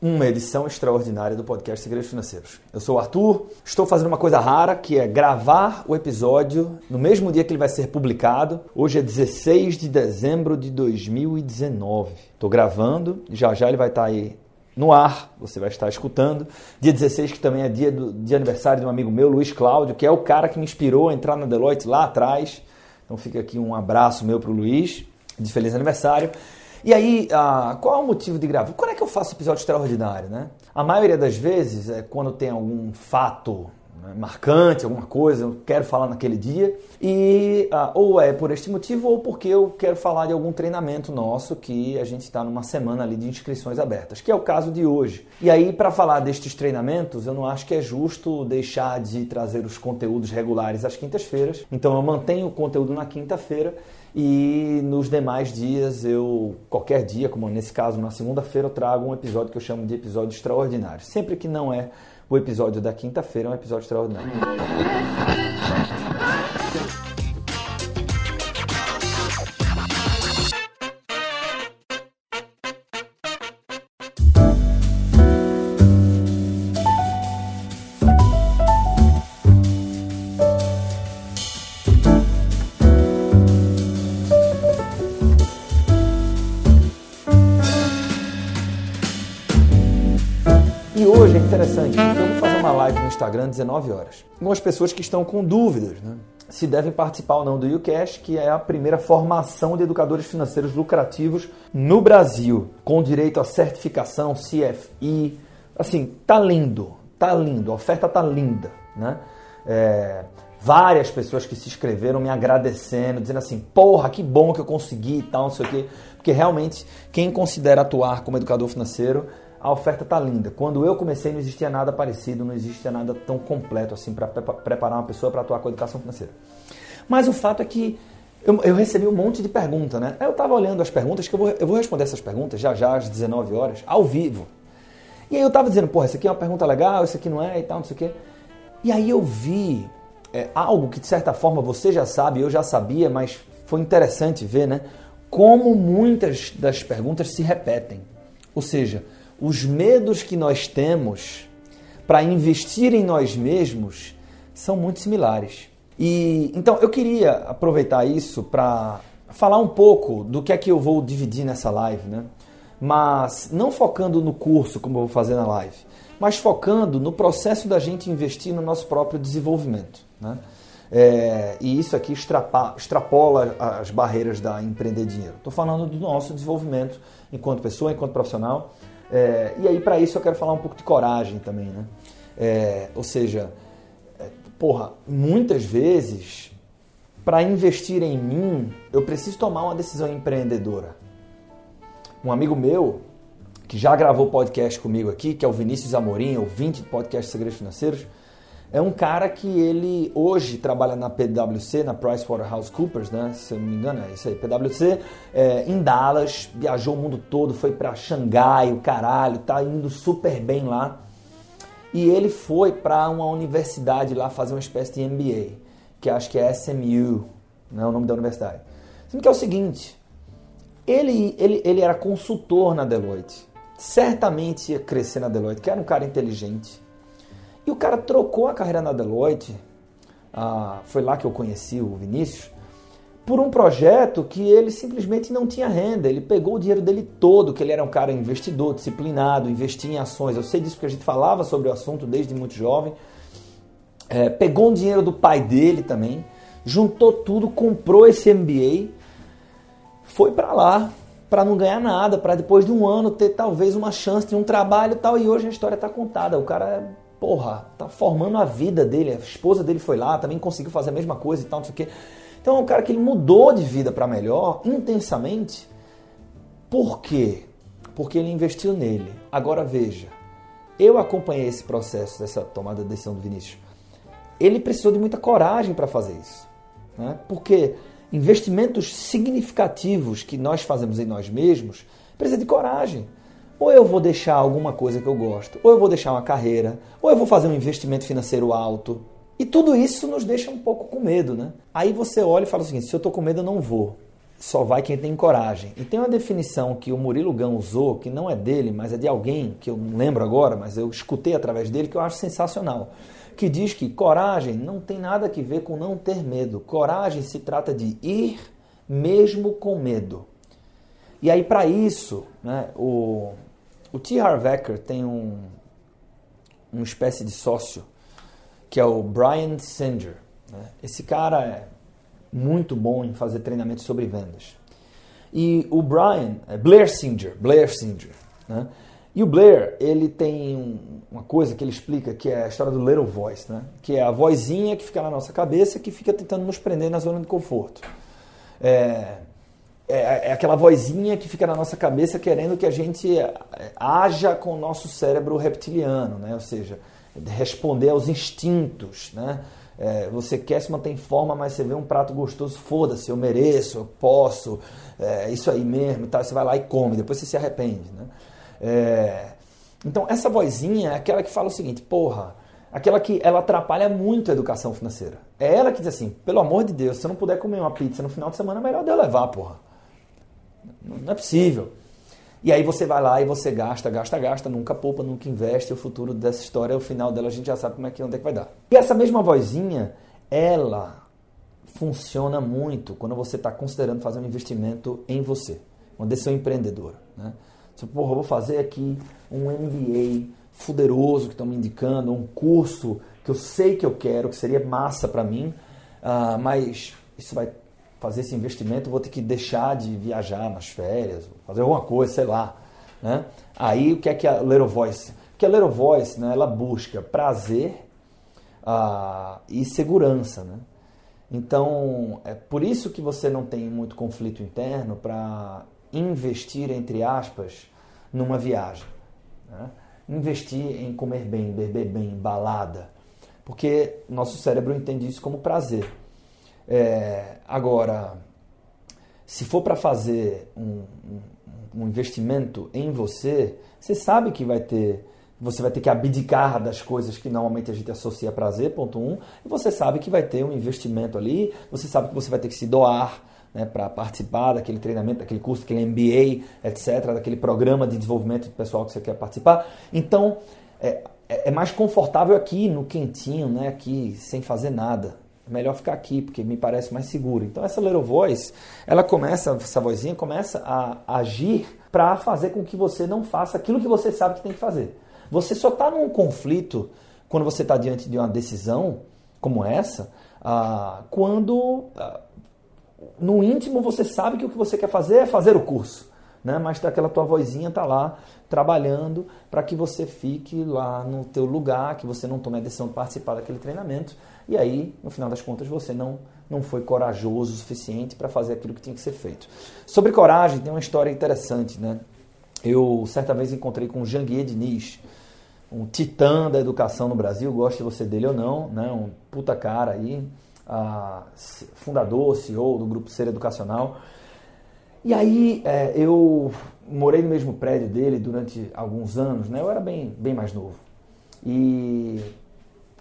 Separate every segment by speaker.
Speaker 1: uma edição extraordinária do podcast Segredos Financeiros. Eu sou o Arthur, estou fazendo uma coisa rara que é gravar o episódio no mesmo dia que ele vai ser publicado. Hoje é 16 de dezembro de 2019. Estou gravando, já já ele vai estar aí no ar, você vai estar escutando. Dia 16, que também é dia do de aniversário de um amigo meu, Luiz Cláudio, que é o cara que me inspirou a entrar na Deloitte lá atrás. Então fica aqui um abraço meu para o Luiz, de feliz aniversário. E aí, ah, qual é o motivo de gravar? Quando é que eu faço episódio extraordinário, né? A maioria das vezes é quando tem algum fato né, marcante, alguma coisa, eu quero falar naquele dia, e ah, ou é por este motivo ou porque eu quero falar de algum treinamento nosso que a gente está numa semana ali de inscrições abertas, que é o caso de hoje. E aí, para falar destes treinamentos, eu não acho que é justo deixar de trazer os conteúdos regulares às quintas-feiras, então eu mantenho o conteúdo na quinta-feira e nos demais dias, eu, qualquer dia, como nesse caso na segunda-feira, eu trago um episódio que eu chamo de episódio extraordinário. Sempre que não é o episódio da quinta-feira, é um episódio extraordinário. Instagram 19 horas. Algumas pessoas que estão com dúvidas, né? Se devem participar ou não do UCash, que é a primeira formação de educadores financeiros lucrativos no Brasil, com direito à certificação CFI. Assim, tá lindo, tá lindo, a oferta tá linda, né? É, várias pessoas que se inscreveram me agradecendo, dizendo assim, porra, que bom que eu consegui e tal, não sei o quê. Porque realmente, quem considera atuar como educador financeiro a oferta tá linda. Quando eu comecei não existia nada parecido, não existia nada tão completo assim para preparar uma pessoa para atuar com a educação financeira. Mas o fato é que eu, eu recebi um monte de perguntas, né? Eu estava olhando as perguntas, que eu vou, eu vou responder essas perguntas já já às 19 horas, ao vivo. E aí eu estava dizendo, porra, isso aqui é uma pergunta legal, isso aqui não é e tal, não sei o quê. E aí eu vi é, algo que de certa forma você já sabe, eu já sabia, mas foi interessante ver, né? Como muitas das perguntas se repetem. Ou seja, os medos que nós temos para investir em nós mesmos são muito similares. E então eu queria aproveitar isso para falar um pouco do que é que eu vou dividir nessa live, né? Mas não focando no curso como eu vou fazer na live, mas focando no processo da gente investir no nosso próprio desenvolvimento, né? É, e isso aqui extrapa, extrapola as barreiras da empreender dinheiro. Estou falando do nosso desenvolvimento enquanto pessoa, enquanto profissional é, e aí, para isso, eu quero falar um pouco de coragem também, né? É, ou seja, é, porra, muitas vezes, para investir em mim, eu preciso tomar uma decisão empreendedora. Um amigo meu, que já gravou podcast comigo aqui, que é o Vinícius Amorim, ouvinte de podcast Segredos Financeiros, é um cara que ele hoje trabalha na PwC, na PricewaterhouseCoopers, né? Se eu não me engano, é isso aí, PwC, é, em Dallas, viajou o mundo todo, foi para Xangai, o caralho, tá indo super bem lá. E ele foi para uma universidade lá fazer uma espécie de MBA, que acho que é SMU, não é o nome da universidade. Sendo que é o seguinte, ele, ele, ele era consultor na Deloitte, certamente ia crescer na Deloitte, que era um cara inteligente, e o cara trocou a carreira na Deloitte, ah, foi lá que eu conheci o Vinícius, por um projeto que ele simplesmente não tinha renda. Ele pegou o dinheiro dele todo, que ele era um cara investidor, disciplinado, investia em ações. Eu sei disso porque a gente falava sobre o assunto desde muito jovem. É, pegou o dinheiro do pai dele também, juntou tudo, comprou esse MBA, foi para lá para não ganhar nada, para depois de um ano ter talvez uma chance de um trabalho e tal. E hoje a história está contada. O cara porra, tá formando a vida dele. A esposa dele foi lá, também conseguiu fazer a mesma coisa e tal, não sei o quê. Então é um cara que ele mudou de vida para melhor intensamente. Por quê? Porque ele investiu nele. Agora veja, eu acompanhei esse processo dessa tomada de decisão do Vinícius. Ele precisou de muita coragem para fazer isso. Né? Porque investimentos significativos que nós fazemos em nós mesmos precisa de coragem. Ou eu vou deixar alguma coisa que eu gosto, ou eu vou deixar uma carreira, ou eu vou fazer um investimento financeiro alto. E tudo isso nos deixa um pouco com medo, né? Aí você olha e fala o seguinte: se eu estou com medo, eu não vou. só vai quem tem coragem. E tem uma definição que o Murilo Gão usou, que não é dele, mas é de alguém, que eu não lembro agora, mas eu escutei através dele, que eu acho sensacional. Que diz que coragem não tem nada a ver com não ter medo. Coragem se trata de ir mesmo com medo. E aí, para isso, né, o, o T. Harv Eker tem um, uma espécie de sócio, que é o Brian Singer. Né? Esse cara é muito bom em fazer treinamento sobre vendas. E o Brian, é Blair Singer, Blair Singer, né? E o Blair, ele tem uma coisa que ele explica que é a história do little voice, né? Que é a vozinha que fica na nossa cabeça que fica tentando nos prender na zona de conforto. É, é, é, aquela vozinha que fica na nossa cabeça querendo que a gente é, haja com o nosso cérebro reptiliano, né? ou seja, responder aos instintos. Né? É, você quer se manter em forma, mas você vê um prato gostoso, foda-se, eu mereço, eu posso, é isso aí mesmo e tal. Você vai lá e come, depois você se arrepende. Né? É, então, essa vozinha é aquela que fala o seguinte: porra, aquela que ela atrapalha muito a educação financeira. É ela que diz assim: pelo amor de Deus, se eu não puder comer uma pizza no final de semana, é melhor eu levar, porra. Não é possível. E aí você vai lá e você gasta, gasta, gasta, nunca poupa, nunca investe. O futuro dessa história, o final dela, a gente já sabe como é que onde é que vai dar. E essa mesma vozinha, ela funciona muito quando você está considerando fazer um investimento em você, quando você é um empreendedor. Né? Você, porra, eu vou fazer aqui um MBA fuderoso que estão me indicando, um curso que eu sei que eu quero, que seria massa para mim, uh, mas isso vai fazer esse investimento, vou ter que deixar de viajar nas férias, fazer alguma coisa, sei lá. Né? Aí o que é que a Little Voice? Que a Little Voice, né, ela busca prazer uh, e segurança, né? Então, é por isso que você não tem muito conflito interno para investir, entre aspas, numa viagem. Né? Investir em comer bem, beber bem, balada. Porque nosso cérebro entende isso como prazer. É, agora, se for para fazer um, um, investimento em você, você sabe que vai ter, você vai ter que abdicar das coisas que normalmente a gente associa a prazer, ponto um, e você sabe que vai ter um investimento ali, você sabe que você vai ter que se doar né, para participar daquele treinamento, daquele curso, daquele MBA, etc., daquele programa de desenvolvimento pessoal que você quer participar. Então, é, é, é mais confortável aqui no quentinho, né, aqui sem fazer nada melhor ficar aqui, porque me parece mais seguro. Então essa little voice, ela começa, essa vozinha começa a agir para fazer com que você não faça aquilo que você sabe que tem que fazer. Você só está num conflito quando você está diante de uma decisão como essa, ah, quando ah, no íntimo você sabe que o que você quer fazer é fazer o curso. Né? Mas aquela tua vozinha está lá trabalhando para que você fique lá no teu lugar, que você não tome a decisão de participar daquele treinamento e aí, no final das contas, você não, não foi corajoso o suficiente para fazer aquilo que tinha que ser feito. Sobre coragem, tem uma história interessante. Né? Eu, certa vez, encontrei com o Janguier Diniz, um titã da educação no Brasil, goste você dele ou não, né? um puta cara aí, fundador, CEO do Grupo Ser Educacional. E aí é, eu morei no mesmo prédio dele durante alguns anos, né? eu era bem, bem mais novo. E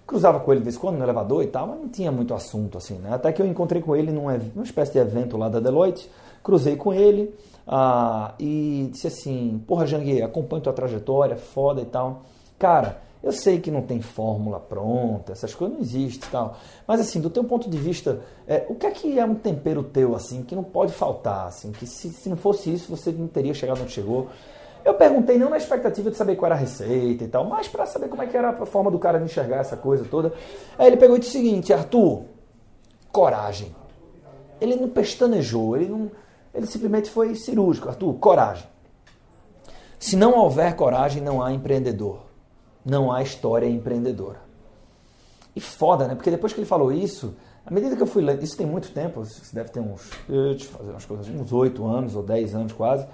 Speaker 1: cruzava com ele de vez em quando no elevador e tal, mas não tinha muito assunto assim, né? Até que eu encontrei com ele num, numa espécie de evento lá da Deloitte, cruzei com ele ah, e disse assim: Porra, Jangue, acompanho tua trajetória, foda e tal. Cara, eu sei que não tem fórmula pronta, essas coisas não existem e tal. Mas assim, do teu ponto de vista, é, o que é que é um tempero teu, assim, que não pode faltar, assim, que se, se não fosse isso, você não teria chegado onde chegou? Eu perguntei não na expectativa de saber qual era a receita e tal, mas para saber como é que era a forma do cara de enxergar essa coisa toda. Aí ele pegou e disse o seguinte, Arthur, coragem. Ele não pestanejou, ele não, ele simplesmente foi cirúrgico. Arthur, coragem. Se não houver coragem, não há empreendedor. Não há história empreendedora. E foda, né? Porque depois que ele falou isso, à medida que eu fui lendo, isso tem muito tempo, isso deve ter uns, eu fazer umas coisas, uns 8 anos ou 10 anos quase.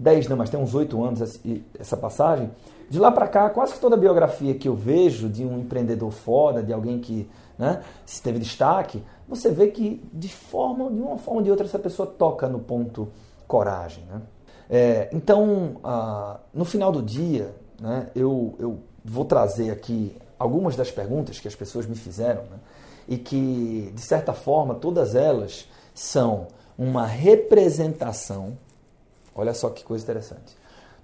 Speaker 1: 10 não, mas tem uns 8 anos essa passagem. De lá para cá, quase que toda biografia que eu vejo de um empreendedor foda, de alguém que né, se teve destaque, você vê que de forma, de uma forma ou de outra, essa pessoa toca no ponto coragem. Né? É, então, ah, no final do dia, né, eu, eu vou trazer aqui algumas das perguntas que as pessoas me fizeram né, e que, de certa forma, todas elas são uma representação. Olha só que coisa interessante.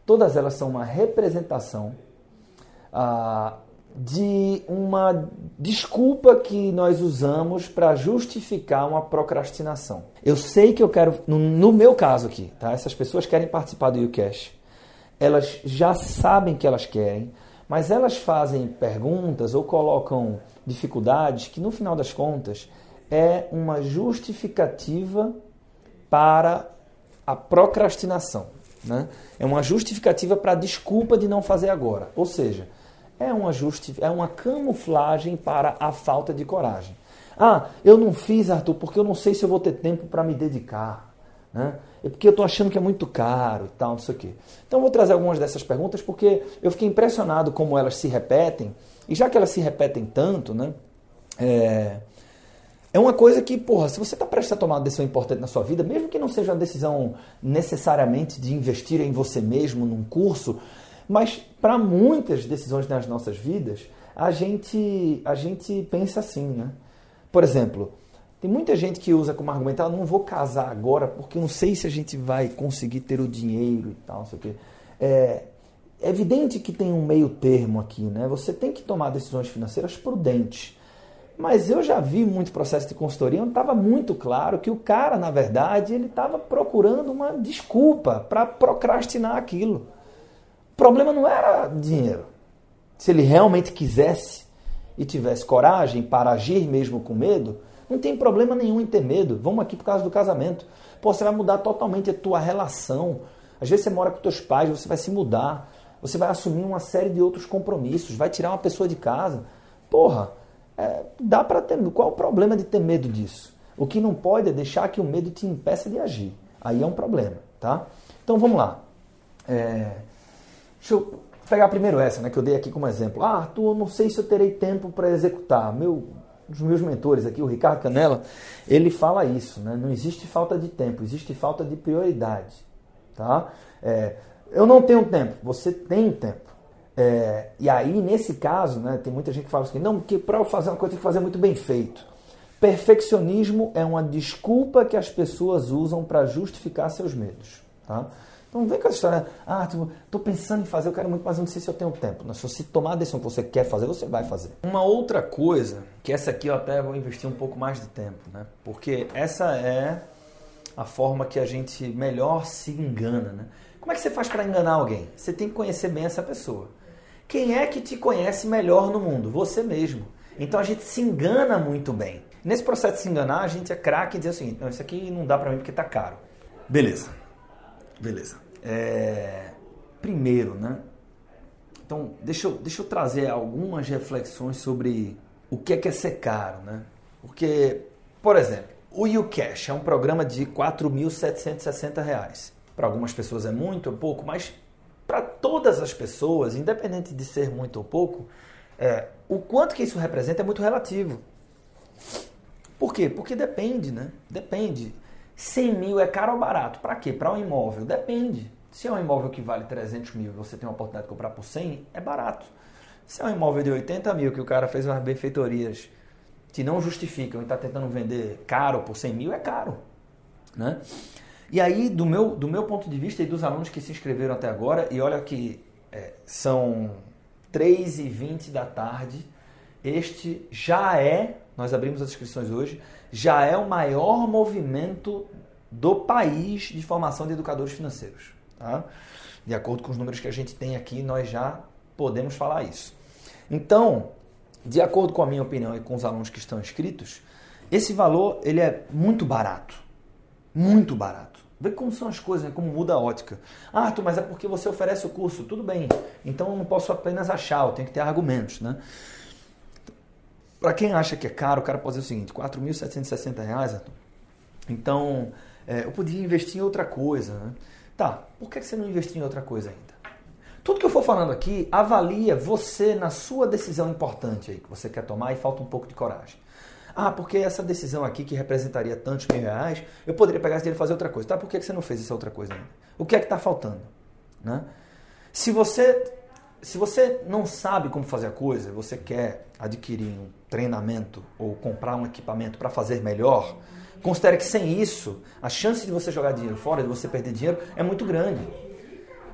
Speaker 1: Todas elas são uma representação ah, de uma desculpa que nós usamos para justificar uma procrastinação. Eu sei que eu quero, no, no, meu caso aqui, tá? Essas pessoas querem participar do YouCash. Elas já sabem que elas querem, mas elas fazem perguntas ou colocam dificuldades que no final das contas é uma justificativa para a procrastinação. Né? É uma justificativa para a desculpa de não fazer agora. Ou seja, é uma, justi é uma camuflagem para a falta de coragem. Ah, eu não fiz, Arthur, porque eu não sei se eu vou ter tempo para me dedicar. Né? É porque eu estou achando que é muito caro e tal, não sei o quê. Então eu vou trazer algumas dessas perguntas porque eu fiquei impressionado como elas se repetem. E já que elas se repetem tanto, né? É, é uma coisa que, porra, se você está prestes a tomar uma decisão importante na sua vida, mesmo que não seja uma decisão necessariamente de investir em você mesmo, num curso, mas para muitas decisões nas nossas vidas, a gente, a gente pensa assim, né? Por exemplo, tem muita gente que usa como argumento, ah, não vou casar agora porque não sei se a gente vai conseguir ter o dinheiro e tal, não sei o quê. É, é evidente que tem um meio termo aqui, né? Você tem que tomar decisões financeiras prudentes. Mas eu já vi muito processo de consultoria onde estava muito claro que o cara, na verdade, ele estava procurando uma desculpa para procrastinar aquilo. O problema não era dinheiro. Se ele realmente quisesse e tivesse coragem para agir mesmo com medo, não tem problema nenhum em ter medo. Vamos aqui por causa do casamento. Pô, você vai mudar totalmente a tua relação. Às vezes você mora com teus pais, você vai se mudar. Você vai assumir uma série de outros compromissos. Vai tirar uma pessoa de casa. Porra, é, dá para ter. Qual é o problema de ter medo disso? O que não pode é deixar que o medo te impeça de agir. Aí é um problema, tá? Então vamos lá. É, Deixa eu pegar primeiro essa, né, que eu dei aqui como exemplo. Ah, Arthur, não sei se eu terei tempo para executar. Meu, um dos meus mentores aqui, o Ricardo Canela, ele fala isso, né? Não existe falta de tempo, existe falta de prioridade, tá? É, eu não tenho tempo, você tem tempo. É, e aí, nesse caso, né, tem muita gente que fala assim, não, porque para eu fazer uma coisa tem que fazer muito bem feito. Perfeccionismo é uma desculpa que as pessoas usam para justificar seus medos, tá? Então vem com essa história, ah, estou pensando em fazer, eu quero muito, mas não sei se eu tenho tempo. Se você tomar a decisão que você quer fazer, você vai fazer. Uma outra coisa, que essa aqui eu até vou investir um pouco mais de tempo, né? Porque essa é a forma que a gente melhor se engana, né? Como é que você faz para enganar alguém? Você tem que conhecer bem essa pessoa. Quem é que te conhece melhor no mundo? Você mesmo. Então a gente se engana muito bem. Nesse processo de se enganar, a gente é craque e diz assim: não, isso aqui não dá para mim porque tá caro. Beleza. Beleza. É, primeiro, né? Então, deixa eu, deixa eu trazer algumas reflexões sobre o que é, que é ser caro, né? Porque, por exemplo, o YouCash é um programa de R$ 4.760. Para algumas pessoas é muito ou pouco, mas para todas as pessoas, independente de ser muito ou pouco, é, o quanto que isso representa é muito relativo. Por quê? Porque depende, né? Depende. 100 mil é caro ou barato? Para quê? Para um imóvel? Depende. Se é um imóvel que vale 300 mil e você tem uma oportunidade de comprar por 100, é barato. Se é um imóvel de 80 mil que o cara fez umas benfeitorias que não justificam e está tentando vender caro por 100 mil, é caro. Né? E aí, do meu, do meu ponto de vista e dos alunos que se inscreveram até agora, e olha que é, são 3 e 20 da tarde, este já é, nós abrimos as inscrições hoje, já é o maior movimento do país de formação de educadores financeiros. Tá? De acordo com os números que a gente tem aqui, nós já podemos falar isso. Então, de acordo com a minha opinião e com os alunos que estão inscritos, esse valor ele é muito barato. Muito barato. Vê como são as coisas, né? como muda a ótica. Ah, Arthur, mas é porque você oferece o curso. Tudo bem. Então eu não posso apenas achar, eu tenho que ter argumentos. Né? Para quem acha que é caro, o cara pode dizer o seguinte: R$ 4.760, então é, eu podia investir em outra coisa. Né? Tá, por que você não investiu em outra coisa ainda? Tudo que eu for falando aqui, avalia você na sua decisão importante aí que você quer tomar e falta um pouco de coragem. Ah, porque essa decisão aqui que representaria tantos mil reais, eu poderia pegar esse dinheiro e fazer outra coisa. Tá, por que você não fez essa outra coisa ainda? O que é que está faltando? Né? Se você se você não sabe como fazer a coisa, você quer adquirir um treinamento ou comprar um equipamento para fazer melhor, considere que sem isso, a chance de você jogar dinheiro fora, de você perder dinheiro, é muito grande.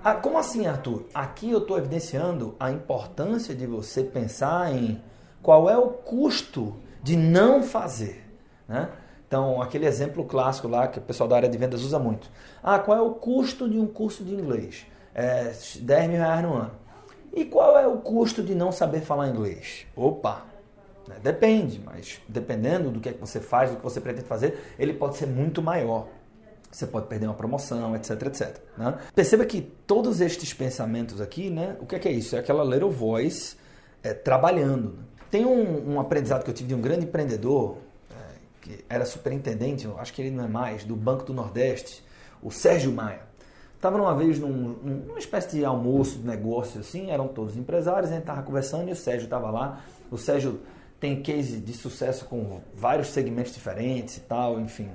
Speaker 1: Ah, como assim, Arthur? Aqui eu estou evidenciando a importância de você pensar em qual é o custo de não fazer. Né? Então, aquele exemplo clássico lá que o pessoal da área de vendas usa muito. Ah, qual é o custo de um curso de inglês? É 10 mil reais no ano. E qual é o custo de não saber falar inglês? Opa! Né, depende, mas dependendo do que, é que você faz, do que você pretende fazer, ele pode ser muito maior. Você pode perder uma promoção, etc, etc. Né? Perceba que todos estes pensamentos aqui, né, o que é, que é isso? É aquela little voice é, trabalhando. Né? Tem um, um aprendizado que eu tive de um grande empreendedor, que era superintendente, acho que ele não é mais, do Banco do Nordeste, o Sérgio Maia. Estava uma vez num, numa espécie de almoço, de negócio assim, eram todos empresários, a gente estava conversando e o Sérgio estava lá. O Sérgio tem case de sucesso com vários segmentos diferentes e tal, enfim.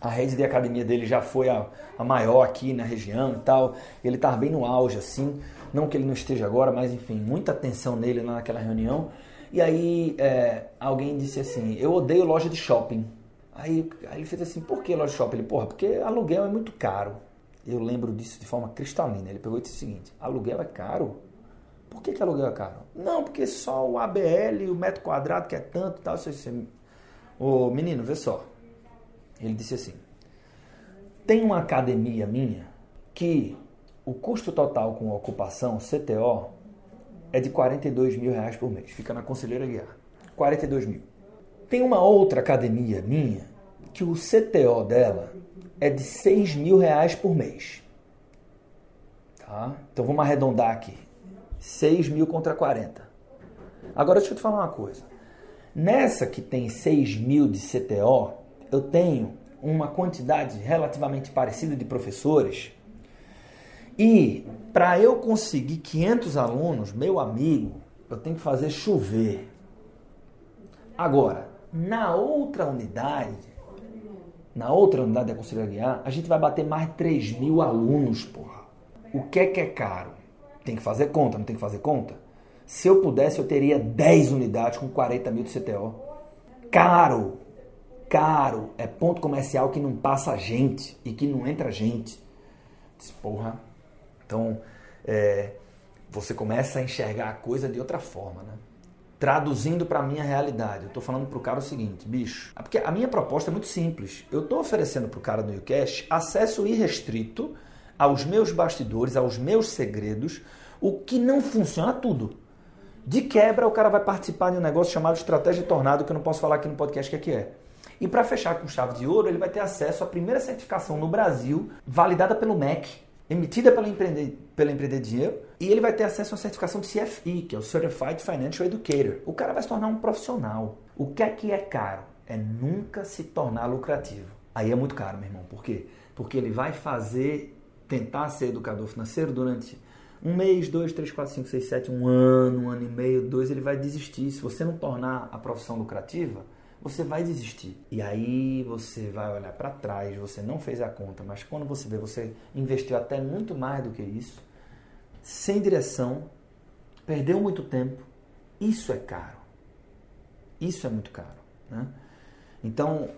Speaker 1: A rede de academia dele já foi a, a maior aqui na região e tal. Ele estava bem no auge, assim. Não que ele não esteja agora, mas enfim, muita atenção nele naquela reunião. E aí é, alguém disse assim, eu odeio loja de shopping. Aí, aí ele fez assim, por que loja de shopping? Ele, porra, porque aluguel é muito caro. Eu lembro disso de forma cristalina. Ele pegou e disse o seguinte, aluguel é caro? Por que, que aluguel é caro? Não, porque só o ABL, o metro quadrado, que é tanto e tal. Você, Ô menino, vê só. Ele disse assim, tem uma academia minha que o custo total com ocupação, CTO, é de 42 mil reais por mês. Fica na Conselheira Guiar. 42 mil. Tem uma outra academia minha que o CTO dela é de 6 mil reais por mês. Tá? Então vamos arredondar aqui. 6 mil contra 40. Agora deixa eu te falar uma coisa. Nessa que tem 6 mil de CTO, eu tenho uma quantidade relativamente parecida de professores e para eu conseguir 500 alunos, meu amigo, eu tenho que fazer chover. Agora, na outra unidade, na outra unidade da Conselheira Guiar, a gente vai bater mais de 3 mil alunos, porra. O que é que é caro? Tem que fazer conta, não tem que fazer conta? Se eu pudesse, eu teria 10 unidades com 40 mil de CTO. Caro! Caro! É ponto comercial que não passa gente e que não entra gente. Porra, então, é, você começa a enxergar a coisa de outra forma, né? Traduzindo para a minha realidade, eu estou falando para o cara o seguinte, bicho, é porque a minha proposta é muito simples. Eu estou oferecendo para o cara do YouCast acesso irrestrito aos meus bastidores, aos meus segredos, o que não funciona tudo. De quebra, o cara vai participar de um negócio chamado Estratégia Tornado, que eu não posso falar aqui no podcast o que é que é. E para fechar com chave de ouro, ele vai ter acesso à primeira certificação no Brasil, validada pelo MEC, emitida pela Empreender, pela Empreender Dinheiro e ele vai ter acesso a uma certificação de CFI, que é o Certified Financial Educator. O cara vai se tornar um profissional. O que é que é caro? É nunca se tornar lucrativo. Aí é muito caro, meu irmão. Por quê? Porque ele vai fazer, tentar ser educador financeiro durante um mês, dois, três, quatro, cinco, seis, sete, um ano, um ano e meio, dois, ele vai desistir. Se você não tornar a profissão lucrativa, você vai desistir. E aí você vai olhar para trás, você não fez a conta, mas quando você vê, você investiu até muito mais do que isso, sem direção, perdeu muito tempo. Isso é caro. Isso é muito caro. Né? Então,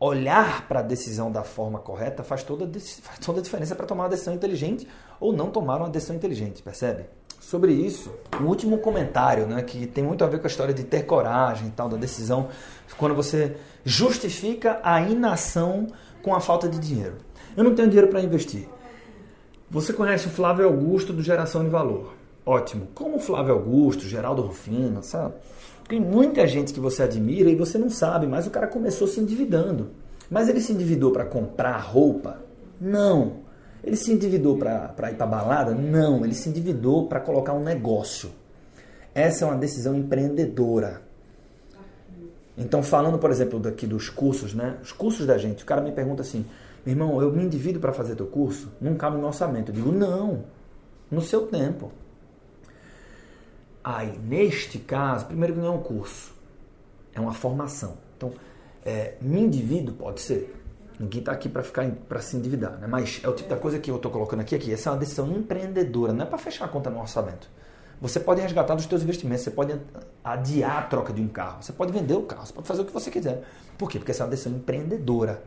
Speaker 1: olhar para a decisão da forma correta faz toda, faz toda a diferença para tomar uma decisão inteligente ou não tomar uma decisão inteligente, percebe? Sobre isso, um último comentário, né, que tem muito a ver com a história de ter coragem e tal, da decisão, quando você justifica a inação com a falta de dinheiro. Eu não tenho dinheiro para investir. Você conhece o Flávio Augusto do Geração de Valor. Ótimo. Como o Flávio Augusto, Geraldo Rufino, sabe? Tem muita gente que você admira e você não sabe, mas o cara começou se endividando. Mas ele se endividou para comprar roupa? Não. Ele se endividou para ir para balada? Não, ele se endividou para colocar um negócio. Essa é uma decisão empreendedora. Então, falando, por exemplo, daqui dos cursos, né? Os cursos da gente, o cara me pergunta assim: meu irmão, eu me endivido para fazer teu curso? Não cabe no orçamento. Eu digo: não, no seu tempo. Aí, neste caso, primeiro que não é um curso, é uma formação. Então, é, me endivido? Pode ser. Ninguém está aqui para ficar para se endividar, né? Mas é o tipo da coisa que eu estou colocando aqui, aqui. Essa é uma decisão empreendedora, não é para fechar a conta no orçamento. Você pode resgatar dos seus investimentos, você pode adiar a troca de um carro, você pode vender o carro, você pode fazer o que você quiser. Por quê? Porque essa é uma decisão empreendedora.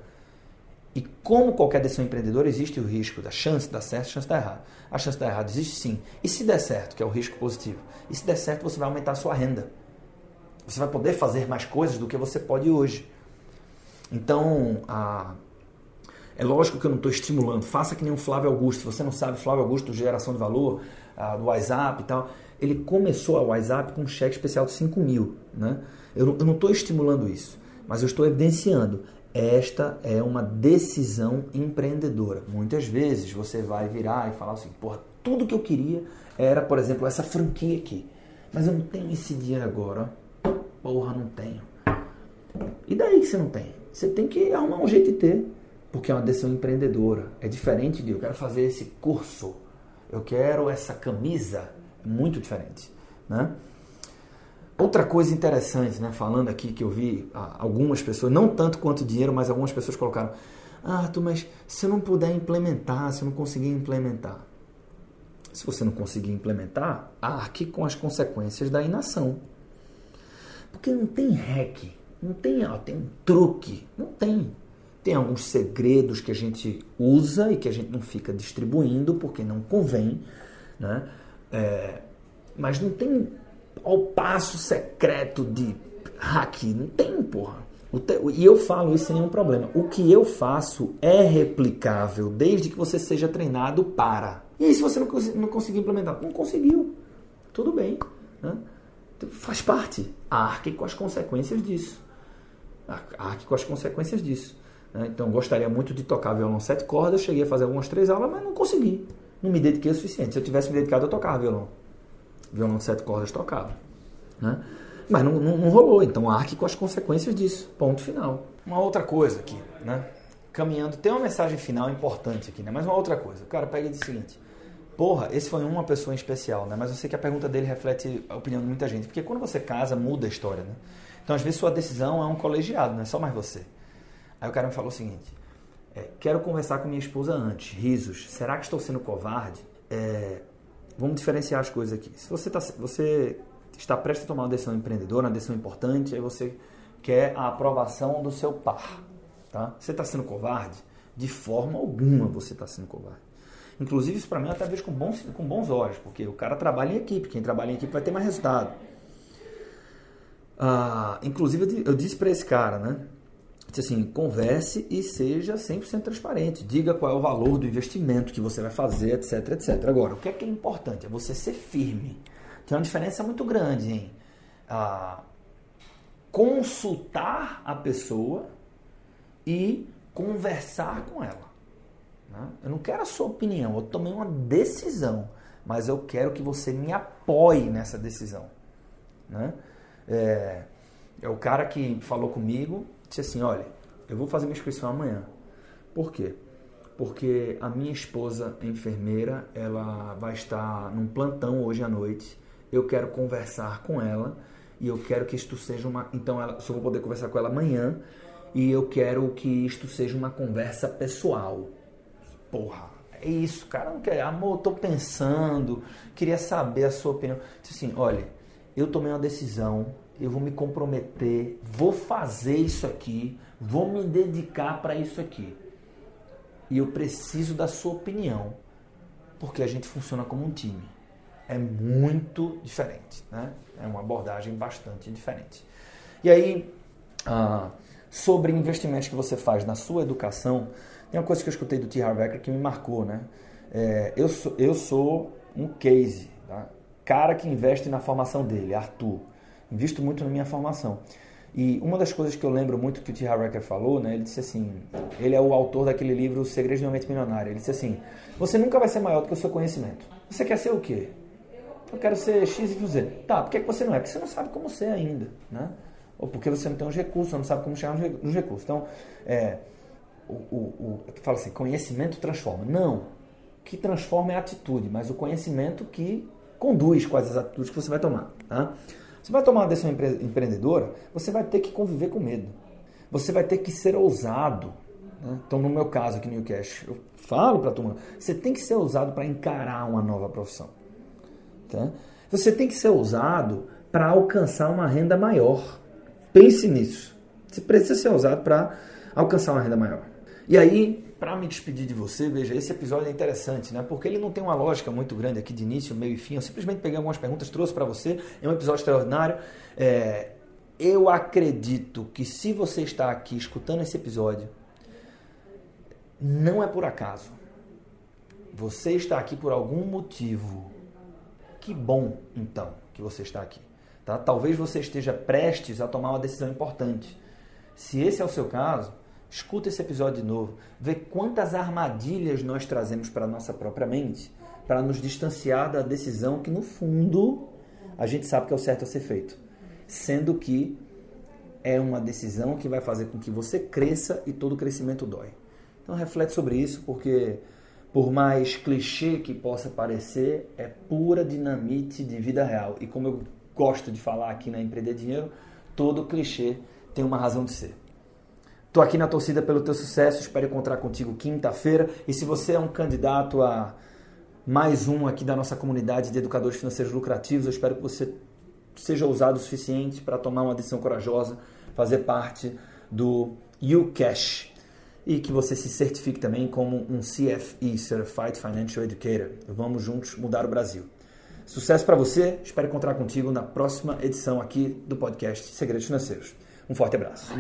Speaker 1: E como qualquer decisão empreendedora, existe o risco da chance de dar certo, chance de dar errado. A chance de dar errado existe sim. E se der certo, que é o risco positivo, e se der certo, você vai aumentar a sua renda. Você vai poder fazer mais coisas do que você pode hoje. Então, a... é lógico que eu não estou estimulando. Faça que nem o Flávio Augusto. Se você não sabe, Flávio Augusto, geração de valor, a, do WhatsApp e tal, ele começou a WhatsApp com um cheque especial de 5 mil. Né? Eu, eu não estou estimulando isso, mas eu estou evidenciando. Esta é uma decisão empreendedora. Muitas vezes você vai virar e falar assim, porra, tudo que eu queria era, por exemplo, essa franquia aqui. Mas eu não tenho esse dinheiro agora. Porra, não tenho. E daí que você não tem? Você tem que arrumar um jeito de ter. Porque é uma decisão empreendedora. É diferente de eu quero fazer esse curso. Eu quero essa camisa. É muito diferente. Né? Outra coisa interessante, né, falando aqui que eu vi algumas pessoas, não tanto quanto dinheiro, mas algumas pessoas colocaram: Ah, tu, mas se eu não puder implementar, se eu não conseguir implementar. Se você não conseguir implementar, arque com as consequências da inação. Porque não tem hack, não tem, ó, tem um truque, não tem. Tem alguns segredos que a gente usa e que a gente não fica distribuindo porque não convém, né? É, mas não tem ao passo secreto de hack, não tem, porra. E eu falo isso sem nenhum problema. O que eu faço é replicável desde que você seja treinado para. E aí, se você não, não conseguir implementar, não conseguiu. Tudo bem. Né? Faz parte. Arque com as consequências disso. Arque com as consequências disso. Né? Então, gostaria muito de tocar violão sete cordas. Cheguei a fazer algumas três aulas, mas não consegui. Não me dediquei o suficiente. Se eu tivesse me dedicado, eu tocava violão. Violão sete cordas tocava. Né? Mas não, não, não, rolou. Então, arque com as consequências disso. Ponto final. Uma outra coisa aqui, né? Caminhando, tem uma mensagem final importante aqui, né? Mas uma outra coisa. Cara pega e diz o seguinte: Porra, esse foi uma pessoa em especial, né? Mas eu sei que a pergunta dele reflete a opinião de muita gente. Porque quando você casa, muda a história, né? Então, às vezes, sua decisão é um colegiado, não é só mais você. Aí o cara me falou o seguinte: é, Quero conversar com minha esposa antes. Risos. Será que estou sendo covarde? É, vamos diferenciar as coisas aqui. Se você, tá, você está prestes a tomar uma decisão empreendedora, uma decisão importante, aí você quer a aprovação do seu par. Tá? Você está sendo covarde? De forma alguma você está sendo covarde. Inclusive, isso para mim eu até vejo com bons, com bons olhos, porque o cara trabalha em equipe. Quem trabalha em equipe vai ter mais resultado. Ah, inclusive, eu disse para esse cara, né? Disse assim, converse e seja 100% transparente. Diga qual é o valor do investimento que você vai fazer, etc, etc. Agora, o que é que é importante? É você ser firme. Tem uma diferença muito grande em ah, consultar a pessoa e conversar com ela. Né? Eu não quero a sua opinião, eu tomei uma decisão, mas eu quero que você me apoie nessa decisão. Né? É, é o cara que falou comigo, disse assim, olha, eu vou fazer minha inscrição amanhã. Por quê? Porque a minha esposa é enfermeira, ela vai estar num plantão hoje à noite. Eu quero conversar com ela e eu quero que isto seja uma. Então, ela, só vou poder conversar com ela amanhã e eu quero que isto seja uma conversa pessoal. Porra, é isso, cara. Não quer, amor, tô pensando, queria saber a sua opinião. Disse assim, olha, eu tomei uma decisão, eu vou me comprometer, vou fazer isso aqui, vou me dedicar para isso aqui. E eu preciso da sua opinião, porque a gente funciona como um time. É muito diferente, né? É uma abordagem bastante diferente. E aí, ah, sobre investimentos que você faz na sua educação, tem uma coisa que eu escutei do T. Harv Eker que me marcou, né? É, eu, sou, eu sou um case, tá? Cara que investe na formação dele, Arthur. Invisto muito na minha formação. E uma das coisas que eu lembro muito que o T. Harv falou, né? Ele disse assim, ele é o autor daquele livro Segredos de uma Mente Milionária. Ele disse assim, você nunca vai ser maior do que o seu conhecimento. Você quer ser o quê? Eu quero ser X e Z. Tá, por que você não é? Porque você não sabe como ser ainda, né? Ou porque você não tem os recursos, não sabe como chegar nos recursos. Então, é, o, o, o fala assim, conhecimento transforma. Não. O que transforma é a atitude, mas o conhecimento que conduz quais as atitudes que você vai tomar. Tá? Você vai tomar uma decisão empreendedora, você vai ter que conviver com medo. Você vai ter que ser ousado. Né? Então, no meu caso aqui no Ucash, eu falo para a turma, você tem que ser ousado para encarar uma nova profissão. Tá? Você tem que ser ousado para alcançar uma renda maior. Pense nisso. Você precisa ser ousado para alcançar uma renda maior. E aí, para me despedir de você, veja, esse episódio é interessante, né? Porque ele não tem uma lógica muito grande aqui de início, meio e fim. Eu simplesmente peguei algumas perguntas, trouxe para você. É um episódio extraordinário. É, eu acredito que se você está aqui escutando esse episódio, não é por acaso. Você está aqui por algum motivo. Que bom, então, que você está aqui. Tá? Talvez você esteja prestes a tomar uma decisão importante. Se esse é o seu caso, escuta esse episódio de novo. Vê quantas armadilhas nós trazemos para a nossa própria mente para nos distanciar da decisão que, no fundo, a gente sabe que é o certo a ser feito sendo que é uma decisão que vai fazer com que você cresça e todo crescimento dói. Então reflete sobre isso, porque por mais clichê que possa parecer, é pura dinamite de vida real. E como eu gosto de falar aqui na Empreender Dinheiro, todo clichê tem uma razão de ser. Estou aqui na torcida pelo teu sucesso, espero encontrar contigo quinta-feira. E se você é um candidato a mais um aqui da nossa comunidade de educadores financeiros lucrativos, eu espero que você seja ousado o suficiente para tomar uma decisão corajosa, fazer parte do UCash e que você se certifique também como um CFE, Certified Financial Educator. Vamos juntos mudar o Brasil. Sucesso para você, espero encontrar contigo na próxima edição aqui do podcast Segredos Financeiros. Um forte abraço.